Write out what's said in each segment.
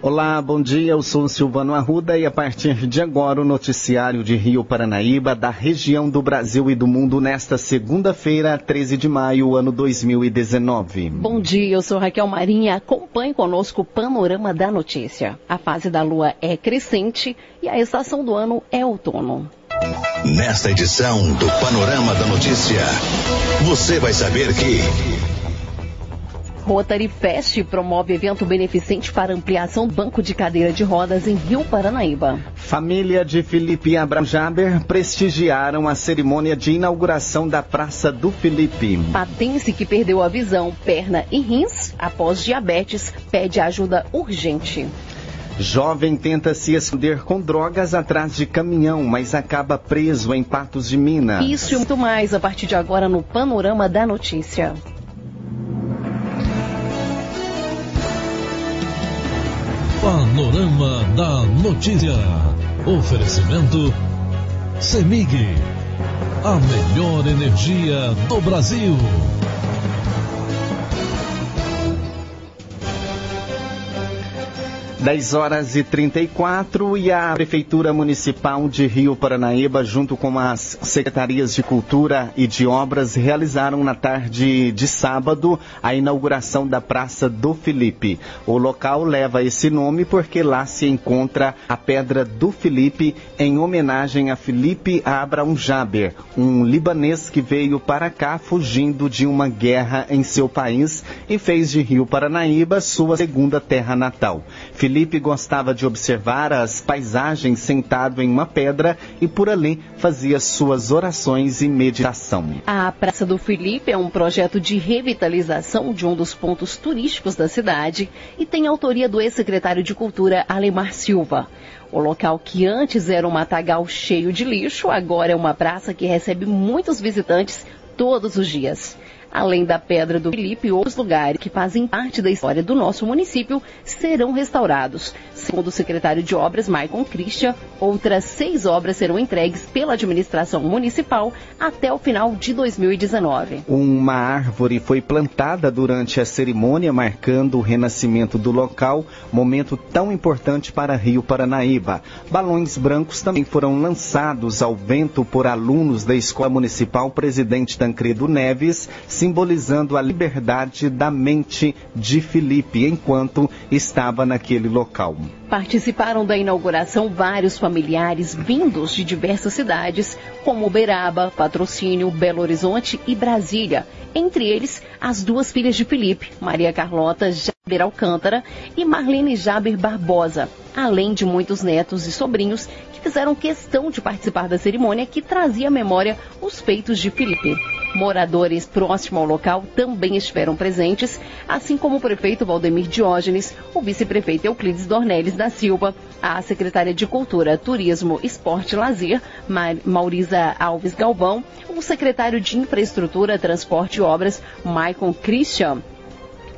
Olá, bom dia. Eu sou Silvano Arruda e a partir de agora o noticiário de Rio Paranaíba, da região do Brasil e do mundo, nesta segunda-feira, 13 de maio, ano 2019. Bom dia, eu sou Raquel Marinha. Acompanhe conosco o panorama da notícia. A fase da lua é crescente e a estação do ano é outono. Nesta edição do Panorama da Notícia, você vai saber que. Rotary Fest promove evento beneficente para ampliação do banco de cadeira de rodas em Rio Paranaíba. Família de Felipe Abraham Jaber prestigiaram a cerimônia de inauguração da Praça do Felipe. Patense que perdeu a visão, perna e rins após diabetes pede ajuda urgente. Jovem tenta se esconder com drogas atrás de caminhão, mas acaba preso em Patos de Minas. Isso e muito mais a partir de agora no Panorama da Notícia. Panorama da Notícia. Oferecimento CEMIG. A melhor energia do Brasil. 10 horas e 34 e a Prefeitura Municipal de Rio Paranaíba, junto com as secretarias de Cultura e de Obras, realizaram na tarde de sábado a inauguração da Praça do Felipe. O local leva esse nome porque lá se encontra a Pedra do Felipe, em homenagem a Felipe Abraham Jaber, um libanês que veio para cá fugindo de uma guerra em seu país e fez de Rio Paranaíba sua segunda terra natal. Gostava de observar as paisagens sentado em uma pedra e por ali fazia suas orações e meditação. A Praça do Felipe é um projeto de revitalização de um dos pontos turísticos da cidade e tem autoria do ex-secretário de Cultura Alemar Silva. O local que antes era um matagal cheio de lixo, agora é uma praça que recebe muitos visitantes todos os dias. Além da Pedra do Felipe, outros lugares que fazem parte da história do nosso município serão restaurados. Segundo o secretário de Obras, Maicon Christian, outras seis obras serão entregues pela administração municipal até o final de 2019. Uma árvore foi plantada durante a cerimônia, marcando o renascimento do local, momento tão importante para Rio Paranaíba. Balões brancos também foram lançados ao vento por alunos da Escola Municipal Presidente Tancredo Neves, simbolizando a liberdade da mente de Felipe enquanto estava naquele local. Participaram da inauguração vários familiares vindos de diversas cidades, como Uberaba, Patrocínio, Belo Horizonte e Brasília. Entre eles, as duas filhas de Felipe, Maria Carlota Jaber Alcântara e Marlene Jaber Barbosa, além de muitos netos e sobrinhos que fizeram questão de participar da cerimônia que trazia à memória os feitos de Felipe. Moradores próximos ao local também estiveram presentes, assim como o prefeito Valdemir Diógenes, o vice-prefeito Euclides Dornelles da Silva, a secretária de Cultura, Turismo, Esporte e Lazer, Maurisa Alves Galvão, o secretário de Infraestrutura, Transporte e Obras, Maicon Christian,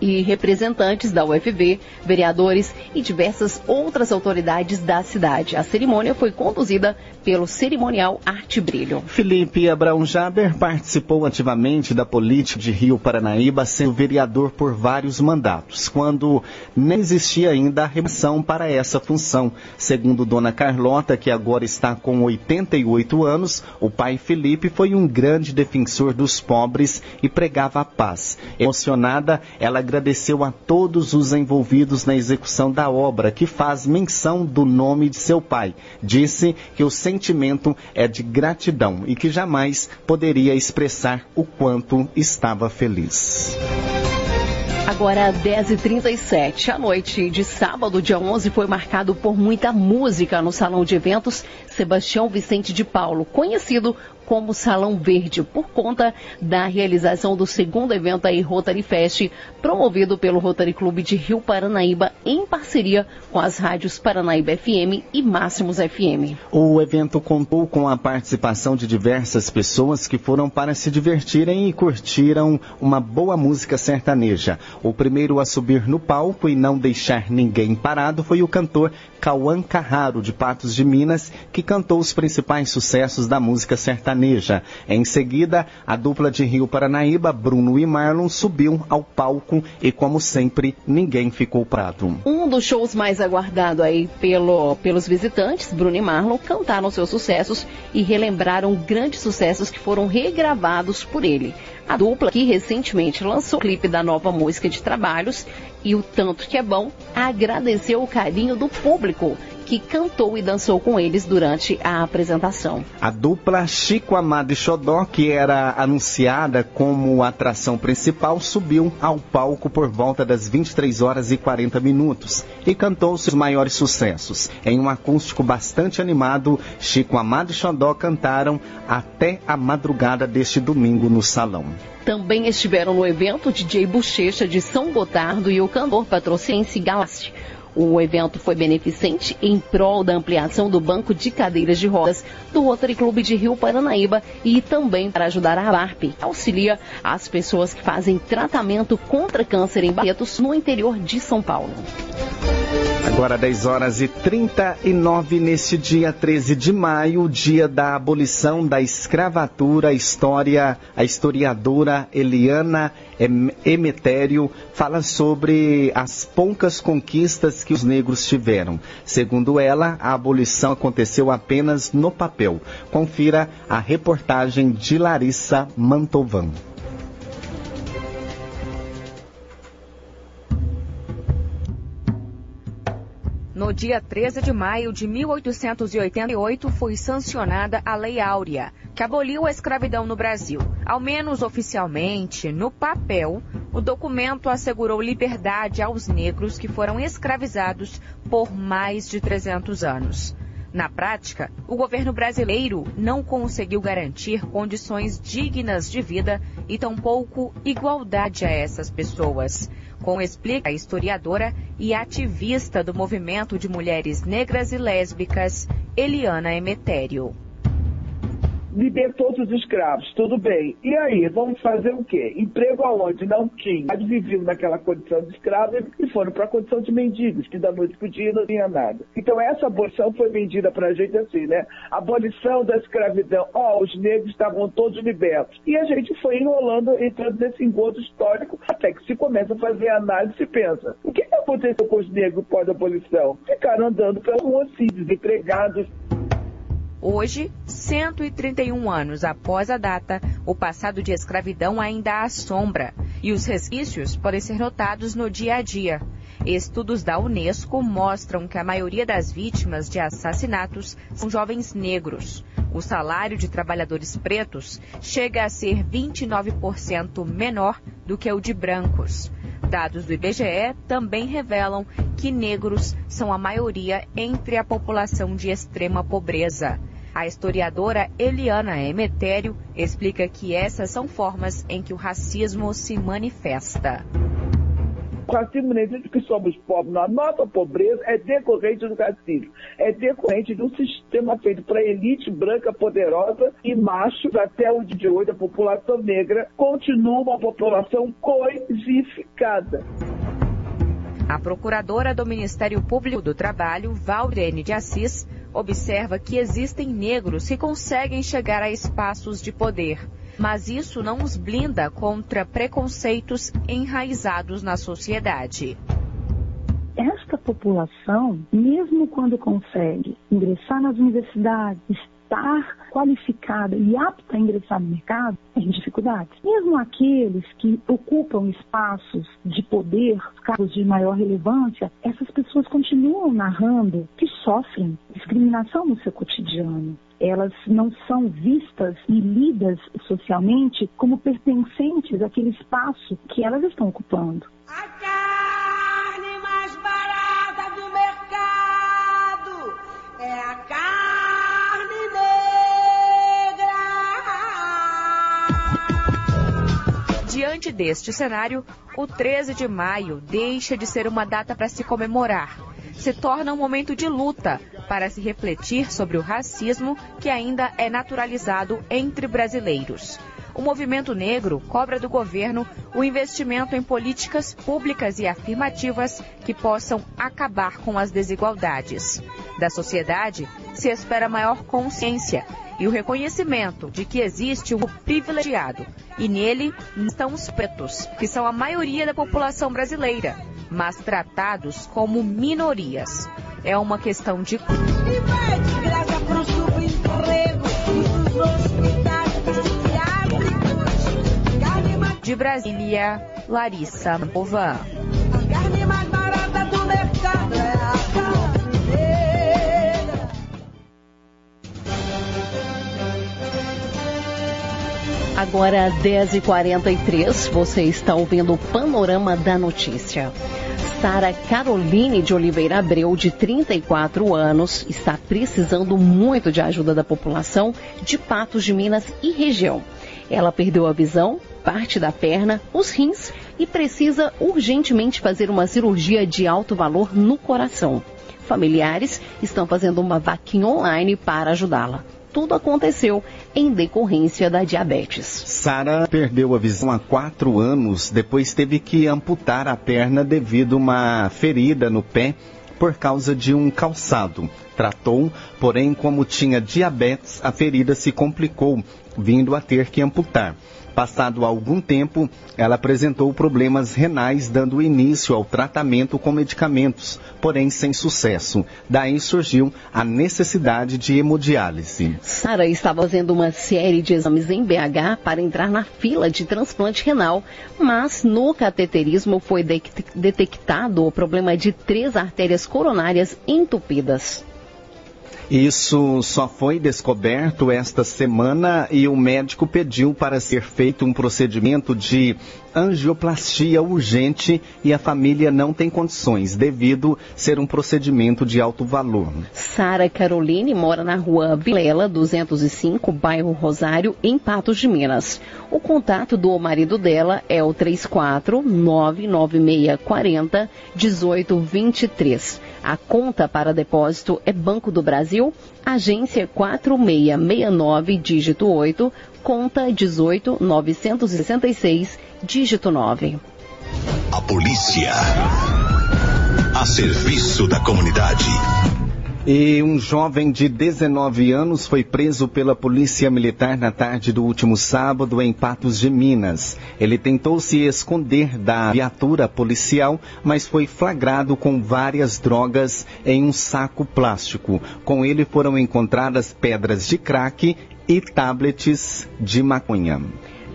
e representantes da UFV, vereadores e diversas outras autoridades da cidade. A cerimônia foi conduzida pelo cerimonial Arte Brilho. Felipe Abraão Jaber participou ativamente da política de Rio Paranaíba, sendo vereador por vários mandatos, quando nem existia ainda a remissão para essa função. Segundo Dona Carlota, que agora está com 88 anos, o pai Felipe foi um grande defensor dos pobres e pregava a paz. Emocionada, ela agradeceu a todos os envolvidos na execução da obra, que faz menção do nome de seu pai. Disse que o sentimento é de gratidão e que jamais poderia expressar o quanto estava feliz. Agora, 10h37, a noite de sábado, dia 11, foi marcado por muita música no salão de eventos Sebastião Vicente de Paulo, conhecido como Salão Verde, por conta da realização do segundo evento aí Rotary Fest, promovido pelo Rotary Clube de Rio Paranaíba, em parceria com as rádios Paranaíba FM e Máximos FM. O evento contou com a participação de diversas pessoas que foram para se divertirem e curtiram uma boa música sertaneja. O primeiro a subir no palco e não deixar ninguém parado foi o cantor Cauã Carraro, de Patos de Minas, que cantou os principais sucessos da música sertaneja. Em seguida, a dupla de Rio Paranaíba, Bruno e Marlon, subiu ao palco e, como sempre, ninguém ficou prato. Um dos shows mais aguardado aí pelo, pelos visitantes, Bruno e Marlon, cantaram seus sucessos e relembraram grandes sucessos que foram regravados por ele. A dupla, que recentemente lançou o clipe da nova música de trabalhos, e o tanto que é bom, agradeceu o carinho do público que cantou e dançou com eles durante a apresentação. A dupla Chico Amado e Xodó, que era anunciada como atração principal, subiu ao palco por volta das 23 horas e 40 minutos e cantou seus maiores sucessos. Em um acústico bastante animado, Chico Amado e Xodó cantaram até a madrugada deste domingo no salão. Também estiveram no evento DJ Bochecha de São Gotardo e o cantor patrocinense Galassi. O evento foi beneficente em prol da ampliação do banco de cadeiras de rodas do Rotary Clube de Rio Paranaíba e também para ajudar a que auxilia as pessoas que fazem tratamento contra câncer em Barretos, no interior de São Paulo. Agora 10 horas e 39 neste dia 13 de maio, dia da abolição da escravatura, a história, a historiadora Eliana Emetério fala sobre as poucas conquistas que os negros tiveram. Segundo ela, a abolição aconteceu apenas no papel. Confira a reportagem de Larissa Mantovan. No dia 13 de maio de 1888 foi sancionada a Lei Áurea, que aboliu a escravidão no Brasil. Ao menos oficialmente, no papel, o documento assegurou liberdade aos negros que foram escravizados por mais de 300 anos. Na prática, o governo brasileiro não conseguiu garantir condições dignas de vida e tampouco igualdade a essas pessoas como explica a historiadora e ativista do movimento de mulheres negras e lésbicas, Eliana Emetério libertou os escravos, tudo bem. E aí, vamos fazer o quê? Emprego aonde não tinha. Eles viviam naquela condição de escravo e foram para a condição de mendigos, que da noite pro dia não tinha nada. Então essa abolição foi vendida para a gente assim, né? Abolição da escravidão. Ó, oh, os negros estavam todos libertos. E a gente foi enrolando, entrando nesse engodo histórico, até que se começa a fazer análise e pensa, o que aconteceu com os negros pós-abolição? Ficaram andando pelos rua assim, desempregados, Hoje, 131 anos após a data, o passado de escravidão ainda assombra e os resquícios podem ser notados no dia a dia. Estudos da Unesco mostram que a maioria das vítimas de assassinatos são jovens negros. O salário de trabalhadores pretos chega a ser 29% menor do que o de brancos. Dados do IBGE também revelam que negros são a maioria entre a população de extrema pobreza. A historiadora Eliana Emetério explica que essas são formas em que o racismo se manifesta. O racismo não existe que somos pobres. A nossa pobreza é decorrente do racismo. É decorrente de um sistema feito para elite branca poderosa e machos até o dia de hoje a população negra continua uma população coisificada. A procuradora do Ministério Público do Trabalho, Valdene de Assis, observa que existem negros que conseguem chegar a espaços de poder, mas isso não os blinda contra preconceitos enraizados na sociedade esta população, mesmo quando consegue ingressar nas universidades, estar qualificada e apta a ingressar no mercado, tem dificuldades. Mesmo aqueles que ocupam espaços de poder, cargos de maior relevância, essas pessoas continuam narrando que sofrem discriminação no seu cotidiano. Elas não são vistas e lidas socialmente como pertencentes àquele espaço que elas estão ocupando. A carne mais barata do mercado é a carne negra. Diante deste cenário, o 13 de maio deixa de ser uma data para se comemorar se torna um momento de luta para se refletir sobre o racismo que ainda é naturalizado entre brasileiros. O movimento negro cobra do governo o investimento em políticas públicas e afirmativas que possam acabar com as desigualdades. Da sociedade, se espera maior consciência e o reconhecimento de que existe o privilegiado, e nele estão os pretos, que são a maioria da população brasileira, mas tratados como minorias. É uma questão de. De Brasília, Larissa Movan. Agora 10h43, você está ouvindo o Panorama da Notícia. Sara Caroline de Oliveira Abreu, de 34 anos, está precisando muito de ajuda da população de Patos de Minas e região. Ela perdeu a visão, parte da perna, os rins e precisa urgentemente fazer uma cirurgia de alto valor no coração. Familiares estão fazendo uma vaquinha online para ajudá-la. Tudo aconteceu em decorrência da diabetes. Sara perdeu a visão há quatro anos, depois teve que amputar a perna devido a uma ferida no pé por causa de um calçado. Tratou, porém, como tinha diabetes, a ferida se complicou, vindo a ter que amputar. Passado algum tempo, ela apresentou problemas renais, dando início ao tratamento com medicamentos, porém sem sucesso. Daí surgiu a necessidade de hemodiálise. Sara estava fazendo uma série de exames em BH para entrar na fila de transplante renal, mas no cateterismo foi detectado o problema de três artérias coronárias entupidas. Isso só foi descoberto esta semana e o médico pediu para ser feito um procedimento de angioplastia urgente e a família não tem condições, devido ser um procedimento de alto valor. Sara Caroline mora na rua Vilela 205, bairro Rosário, em Patos de Minas. O contato do marido dela é o 34 99640 1823. A conta para depósito é Banco do Brasil, agência 4669, dígito 8, conta 18966, dígito 9. A polícia. A serviço da comunidade. E um jovem de 19 anos foi preso pela Polícia Militar na tarde do último sábado em Patos de Minas. Ele tentou se esconder da viatura policial, mas foi flagrado com várias drogas em um saco plástico. Com ele foram encontradas pedras de crack e tablets de maconha.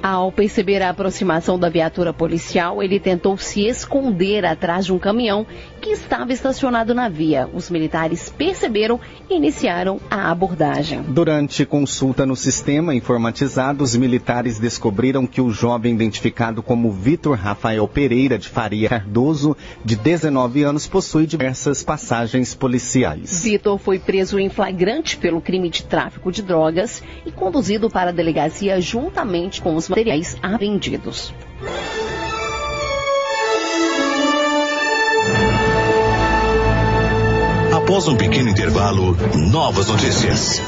Ao perceber a aproximação da viatura policial, ele tentou se esconder atrás de um caminhão que estava estacionado na via. Os militares perceberam e iniciaram a abordagem. Durante consulta no sistema informatizado, os militares descobriram que o jovem identificado como Vitor Rafael Pereira de Faria Cardoso, de 19 anos, possui diversas passagens policiais. Vitor foi preso em flagrante pelo crime de tráfico de drogas e conduzido para a delegacia juntamente com os materiais apreendidos. Após um pequeno intervalo, novas notícias.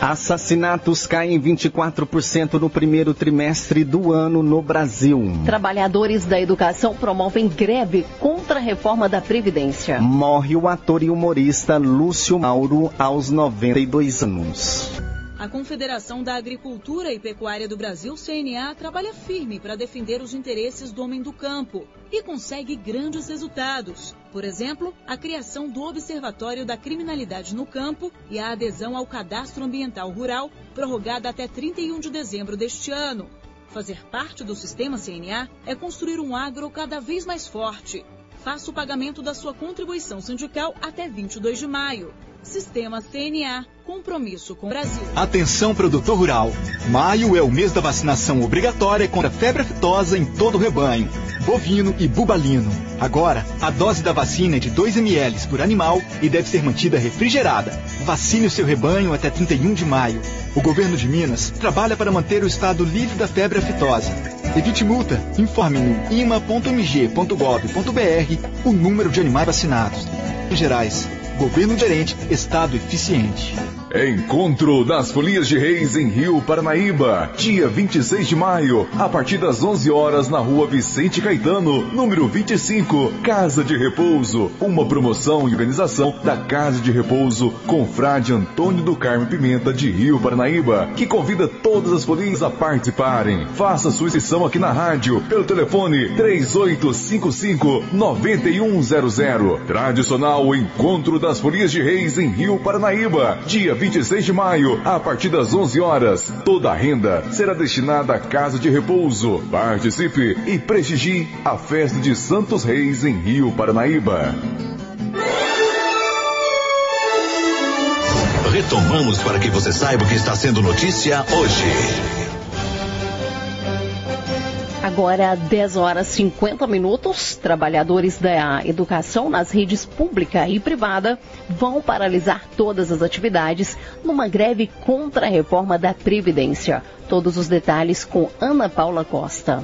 Assassinatos caem 24% no primeiro trimestre do ano no Brasil. Trabalhadores da educação promovem greve contra a reforma da Previdência. Morre o ator e humorista Lúcio Mauro aos 92 anos. A Confederação da Agricultura e Pecuária do Brasil, CNA, trabalha firme para defender os interesses do homem do campo e consegue grandes resultados. Por exemplo, a criação do Observatório da Criminalidade no Campo e a adesão ao Cadastro Ambiental Rural, prorrogada até 31 de dezembro deste ano. Fazer parte do sistema CNA é construir um agro cada vez mais forte. Faça o pagamento da sua contribuição sindical até 22 de maio. Sistema CNA. Compromisso com o Brasil. Atenção, produtor rural. Maio é o mês da vacinação obrigatória contra a febre aftosa em todo o rebanho, bovino e bubalino. Agora, a dose da vacina é de 2 ml por animal e deve ser mantida refrigerada. Vacine o seu rebanho até 31 de maio. O governo de Minas trabalha para manter o estado livre da febre aftosa. Evite multa. Informe no ima.mg.gov.br o número de animais vacinados. Gerais, governo gerente, Estado eficiente. Encontro das Folias de Reis em Rio Paranaíba, dia 26 de maio, a partir das 11 horas na rua Vicente Caetano, número 25, Casa de Repouso. Uma promoção e organização da Casa de Repouso com Frade Antônio do Carmo Pimenta de Rio Paranaíba, que convida todas as folias a participarem. Faça sua inscrição aqui na rádio pelo telefone 3855 9100. Tradicional Encontro das Folias de Reis em Rio Paranaíba, dia 26 de maio, a partir das 11 horas. Toda a renda será destinada à Casa de Repouso. Participe e prestigie a festa de Santos Reis em Rio Paranaíba. Retomamos para que você saiba o que está sendo notícia hoje. Agora, 10 horas 50 minutos, trabalhadores da educação nas redes pública e privada vão paralisar todas as atividades numa greve contra a reforma da Previdência. Todos os detalhes com Ana Paula Costa.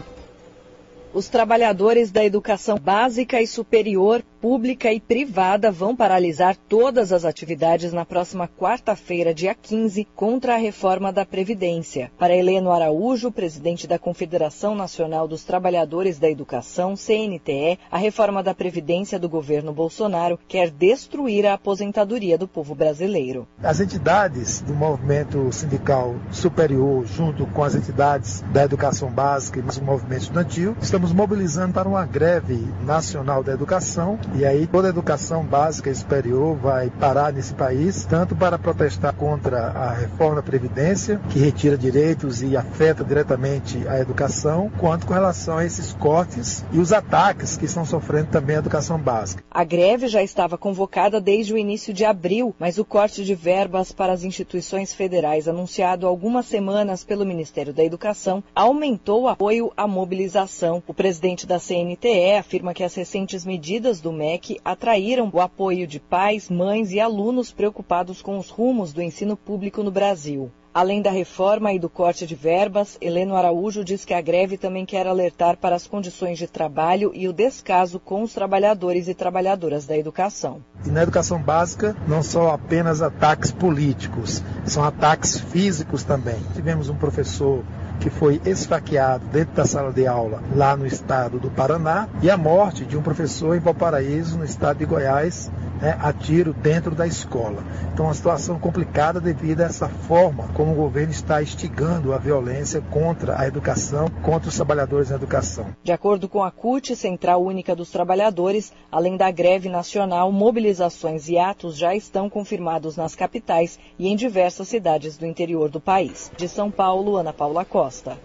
Os trabalhadores da educação básica e superior, pública e privada vão paralisar todas as atividades na próxima quarta-feira, dia 15, contra a reforma da Previdência. Para Heleno Araújo, presidente da Confederação Nacional dos Trabalhadores da Educação, CNTE, a reforma da Previdência do governo Bolsonaro quer destruir a aposentadoria do povo brasileiro. As entidades do movimento sindical superior, junto com as entidades da educação básica e o movimento estudantil, estamos mobilizando para uma greve nacional da educação e aí toda a educação básica e superior vai parar nesse país, tanto para protestar contra a reforma da Previdência, que retira direitos e afeta diretamente a educação, quanto com relação a esses cortes e os ataques que estão sofrendo também a educação básica. A greve já estava convocada desde o início de abril, mas o corte de verbas para as instituições federais anunciado algumas semanas pelo Ministério da Educação aumentou o apoio à mobilização. O presidente da CNTE afirma que as recentes medidas do MEC atraíram o apoio de pais, mães e alunos preocupados com os rumos do ensino público no Brasil. Além da reforma e do corte de verbas, Heleno Araújo diz que a greve também quer alertar para as condições de trabalho e o descaso com os trabalhadores e trabalhadoras da educação. E na educação básica, não são apenas ataques políticos, são ataques físicos também. Tivemos um professor que foi esfaqueado dentro da sala de aula lá no estado do Paraná e a morte de um professor em Valparaíso, no estado de Goiás, né, a tiro dentro da escola. Então, uma situação complicada devido a essa forma como o governo está instigando a violência contra a educação, contra os trabalhadores na educação. De acordo com a CUT, Central Única dos Trabalhadores, além da greve nacional, mobilizações e atos já estão confirmados nas capitais e em diversas cidades do interior do país. De São Paulo, Ana Paula Costa.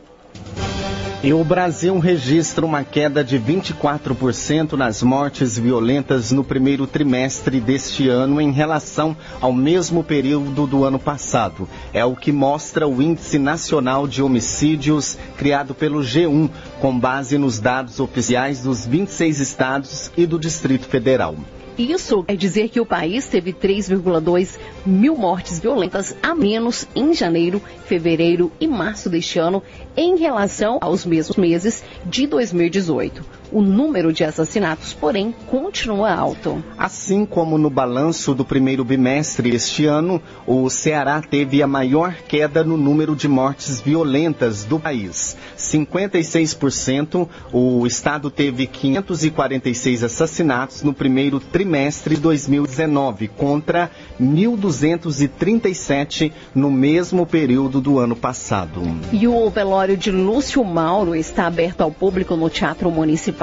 E o Brasil registra uma queda de 24% nas mortes violentas no primeiro trimestre deste ano em relação ao mesmo período do ano passado. É o que mostra o Índice Nacional de Homicídios criado pelo G1, com base nos dados oficiais dos 26 estados e do Distrito Federal. Isso quer dizer que o país teve 3,2 mil mortes violentas a menos em janeiro, fevereiro e março deste ano em relação aos mesmos meses de 2018. O número de assassinatos, porém, continua alto. Assim como no balanço do primeiro bimestre deste ano, o Ceará teve a maior queda no número de mortes violentas do país. 56%, o estado teve 546 assassinatos no primeiro trimestre de 2019, contra 1.237 no mesmo período do ano passado. E o velório de Lúcio Mauro está aberto ao público no Teatro Municipal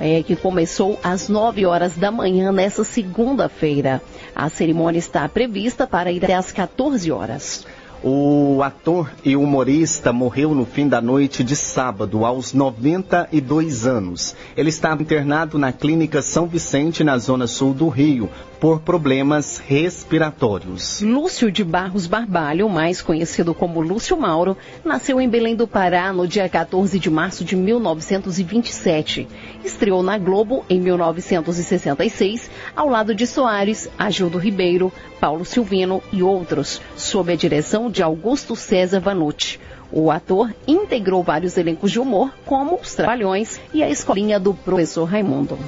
é, que começou às 9 horas da manhã nessa segunda-feira. A cerimônia está prevista para ir até às 14 horas. O ator e humorista morreu no fim da noite de sábado, aos 92 anos. Ele estava internado na Clínica São Vicente, na zona sul do Rio, por problemas respiratórios. Lúcio de Barros Barbalho, mais conhecido como Lúcio Mauro, nasceu em Belém do Pará no dia 14 de março de 1927. Estreou na Globo em 1966, ao lado de Soares, Agildo Ribeiro, Paulo Silvino e outros, sob a direção de Augusto César Vanucci. O ator integrou vários elencos de humor, como Os Trabalhões e a Escolinha do Professor Raimundo.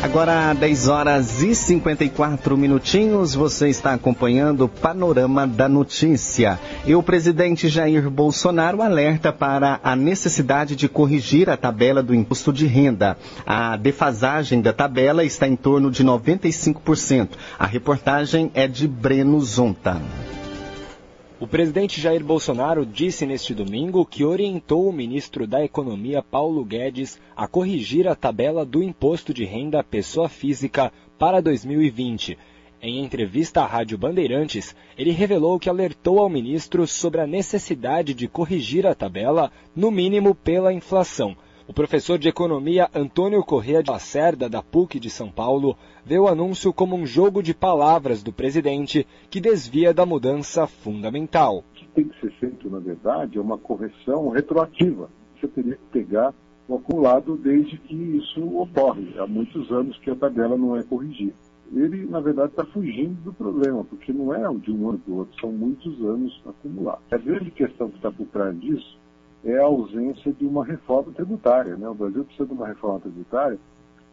Agora, 10 horas e 54 minutinhos, você está acompanhando o Panorama da Notícia. E o presidente Jair Bolsonaro alerta para a necessidade de corrigir a tabela do imposto de renda. A defasagem da tabela está em torno de 95%. A reportagem é de Breno Zonta. O presidente Jair Bolsonaro disse neste domingo que orientou o ministro da Economia, Paulo Guedes, a corrigir a tabela do imposto de renda à pessoa física para 2020. Em entrevista à Rádio Bandeirantes, ele revelou que alertou ao ministro sobre a necessidade de corrigir a tabela, no mínimo pela inflação. O professor de economia Antônio Corrêa de Lacerda, da PUC de São Paulo, vê o anúncio como um jogo de palavras do presidente que desvia da mudança fundamental. O que tem que ser feito, na verdade, é uma correção retroativa. Você teria que pegar o acumulado desde que isso ocorre. Há muitos anos que a tabela não é corrigida. Ele, na verdade, está fugindo do problema, porque não é de um ano para o outro, são muitos anos acumulados. A grande questão que está por trás disso é a ausência de uma reforma tributária. Né? O Brasil precisa de uma reforma tributária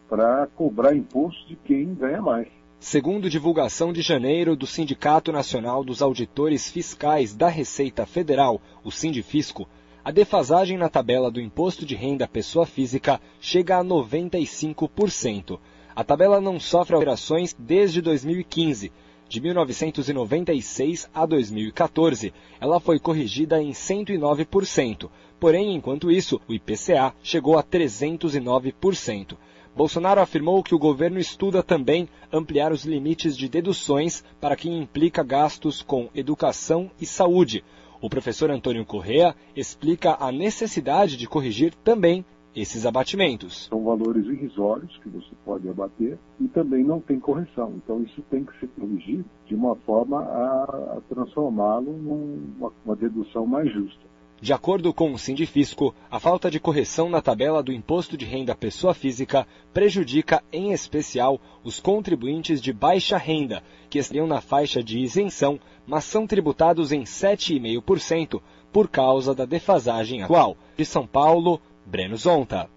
para cobrar imposto de quem ganha mais. Segundo divulgação de janeiro do Sindicato Nacional dos Auditores Fiscais da Receita Federal, o Sindifisco, a defasagem na tabela do imposto de renda pessoa física chega a 95%. A tabela não sofre alterações desde 2015. De 1996 a 2014, ela foi corrigida em 109%. Porém, enquanto isso, o IPCA chegou a 309%. Bolsonaro afirmou que o governo estuda também ampliar os limites de deduções para quem implica gastos com educação e saúde. O professor Antônio Correa explica a necessidade de corrigir também esses abatimentos. São valores irrisórios que você pode abater e também não tem correção. Então isso tem que ser corrigido de uma forma a, transformá-lo numa dedução mais justa. De acordo com o Sindifisco, a falta de correção na tabela do imposto de renda pessoa física prejudica, em especial, os contribuintes de baixa renda, que estariam na faixa de isenção, mas são tributados em 7,5% por causa da defasagem atual. De São Paulo, Breno Zonta.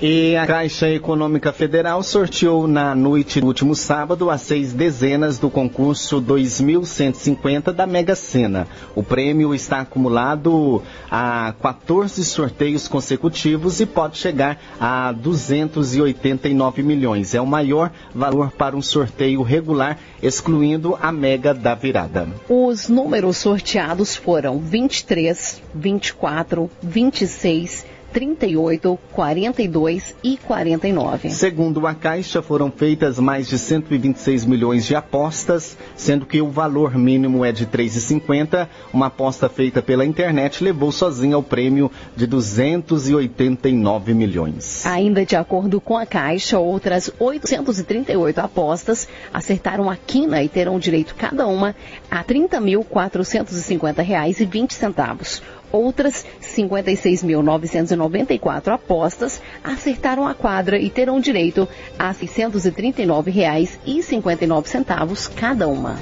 E a Caixa Econômica Federal sorteou na noite do último sábado as seis dezenas do concurso 2150 da Mega Sena. O prêmio está acumulado a 14 sorteios consecutivos e pode chegar a 289 milhões. É o maior valor para um sorteio regular, excluindo a Mega da Virada. Os números sorteados foram 23, 24, 26, 38, 42 e 49. Segundo a Caixa, foram feitas mais de 126 milhões de apostas, sendo que o valor mínimo é de 3,50. Uma aposta feita pela internet levou sozinha o prêmio de 289 milhões. Ainda de acordo com a Caixa, outras 838 apostas acertaram a quina e terão direito cada uma a R$ 30.450,20. Outras 56.994 apostas acertaram a quadra e terão direito a R$ 639,59 cada uma.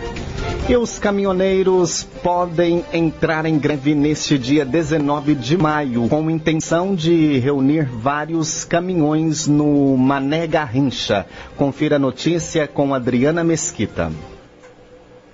E os caminhoneiros podem entrar em greve neste dia 19 de maio, com intenção de reunir vários caminhões no Mané Garrincha. Confira a notícia com Adriana Mesquita.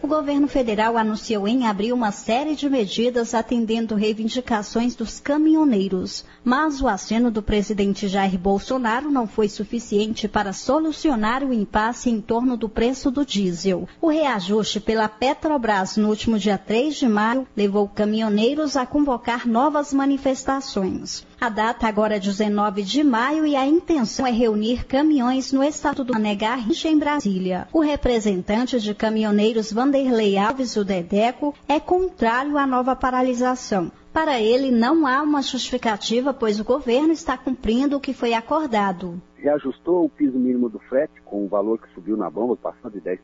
O governo federal anunciou em abril uma série de medidas atendendo reivindicações dos caminhoneiros, mas o aceno do presidente Jair Bolsonaro não foi suficiente para solucionar o impasse em torno do preço do diesel. O reajuste pela Petrobras no último dia 3 de maio levou caminhoneiros a convocar novas manifestações. A data agora é 19 de maio e a intenção é reunir caminhões no estado do Garrincha, em Brasília. O representante de caminhoneiros Vanderlei Alves, o Dedeco, é contrário à nova paralisação. Para ele, não há uma justificativa, pois o governo está cumprindo o que foi acordado. Reajustou o piso mínimo do frete, com o valor que subiu na bomba, passando de 10%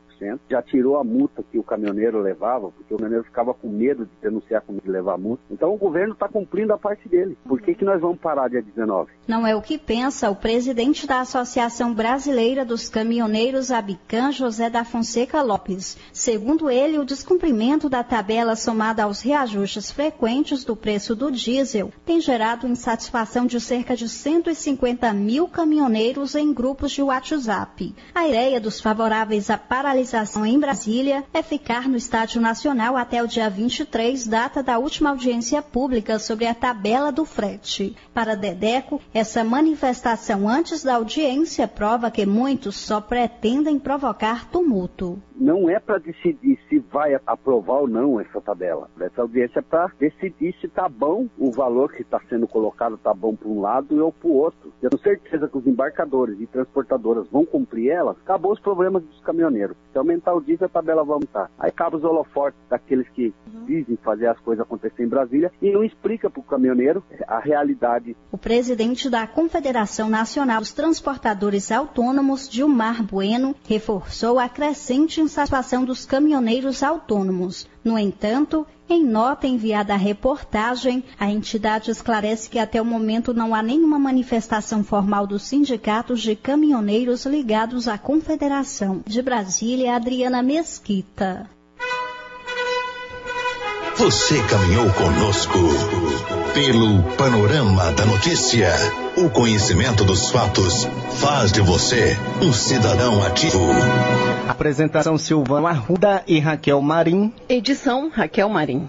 já tirou a multa que o caminhoneiro levava, porque o caminhoneiro ficava com medo de denunciar comigo e levar multa. Então o governo está cumprindo a parte dele. Por que, que nós vamos parar dia 19? Não é o que pensa o presidente da Associação Brasileira dos Caminhoneiros Abican, José da Fonseca Lopes. Segundo ele, o descumprimento da tabela somada aos reajustes frequentes do preço do diesel tem gerado insatisfação de cerca de 150 mil caminhoneiros em grupos de WhatsApp. A ideia dos favoráveis à paralisação em Brasília é ficar no Estádio Nacional até o dia 23, data da última audiência pública sobre a tabela do frete. Para Dedeco, essa manifestação antes da audiência prova que muitos só pretendem provocar tumulto. Não é para decidir se vai aprovar ou não essa tabela. Essa audiência é para decidir se está bom o valor que está sendo colocado, está bom para um lado ou para o outro. Eu tenho certeza que os embarcadores e transportadoras vão cumprir elas, acabou os problemas dos caminhoneiros. Se aumentar o diesel, a tabela vai aumentar. Aí acaba os holofortes daqueles que uhum. dizem fazer as coisas acontecer em Brasília e não explica para o caminhoneiro a realidade. O presidente da Confederação Nacional dos Transportadores Autônomos, Gilmar Bueno, reforçou a crescente insatisfação dos caminhoneiros autônomos. No entanto, em nota enviada à reportagem, a entidade esclarece que até o momento não há nenhuma manifestação formal dos sindicatos de caminhoneiros ligados à Confederação. De Brasília, Adriana Mesquita. Você caminhou conosco pelo panorama da notícia. O conhecimento dos fatos faz de você um cidadão ativo. Apresentação Silvano Arruda e Raquel Marim. Edição Raquel Marim.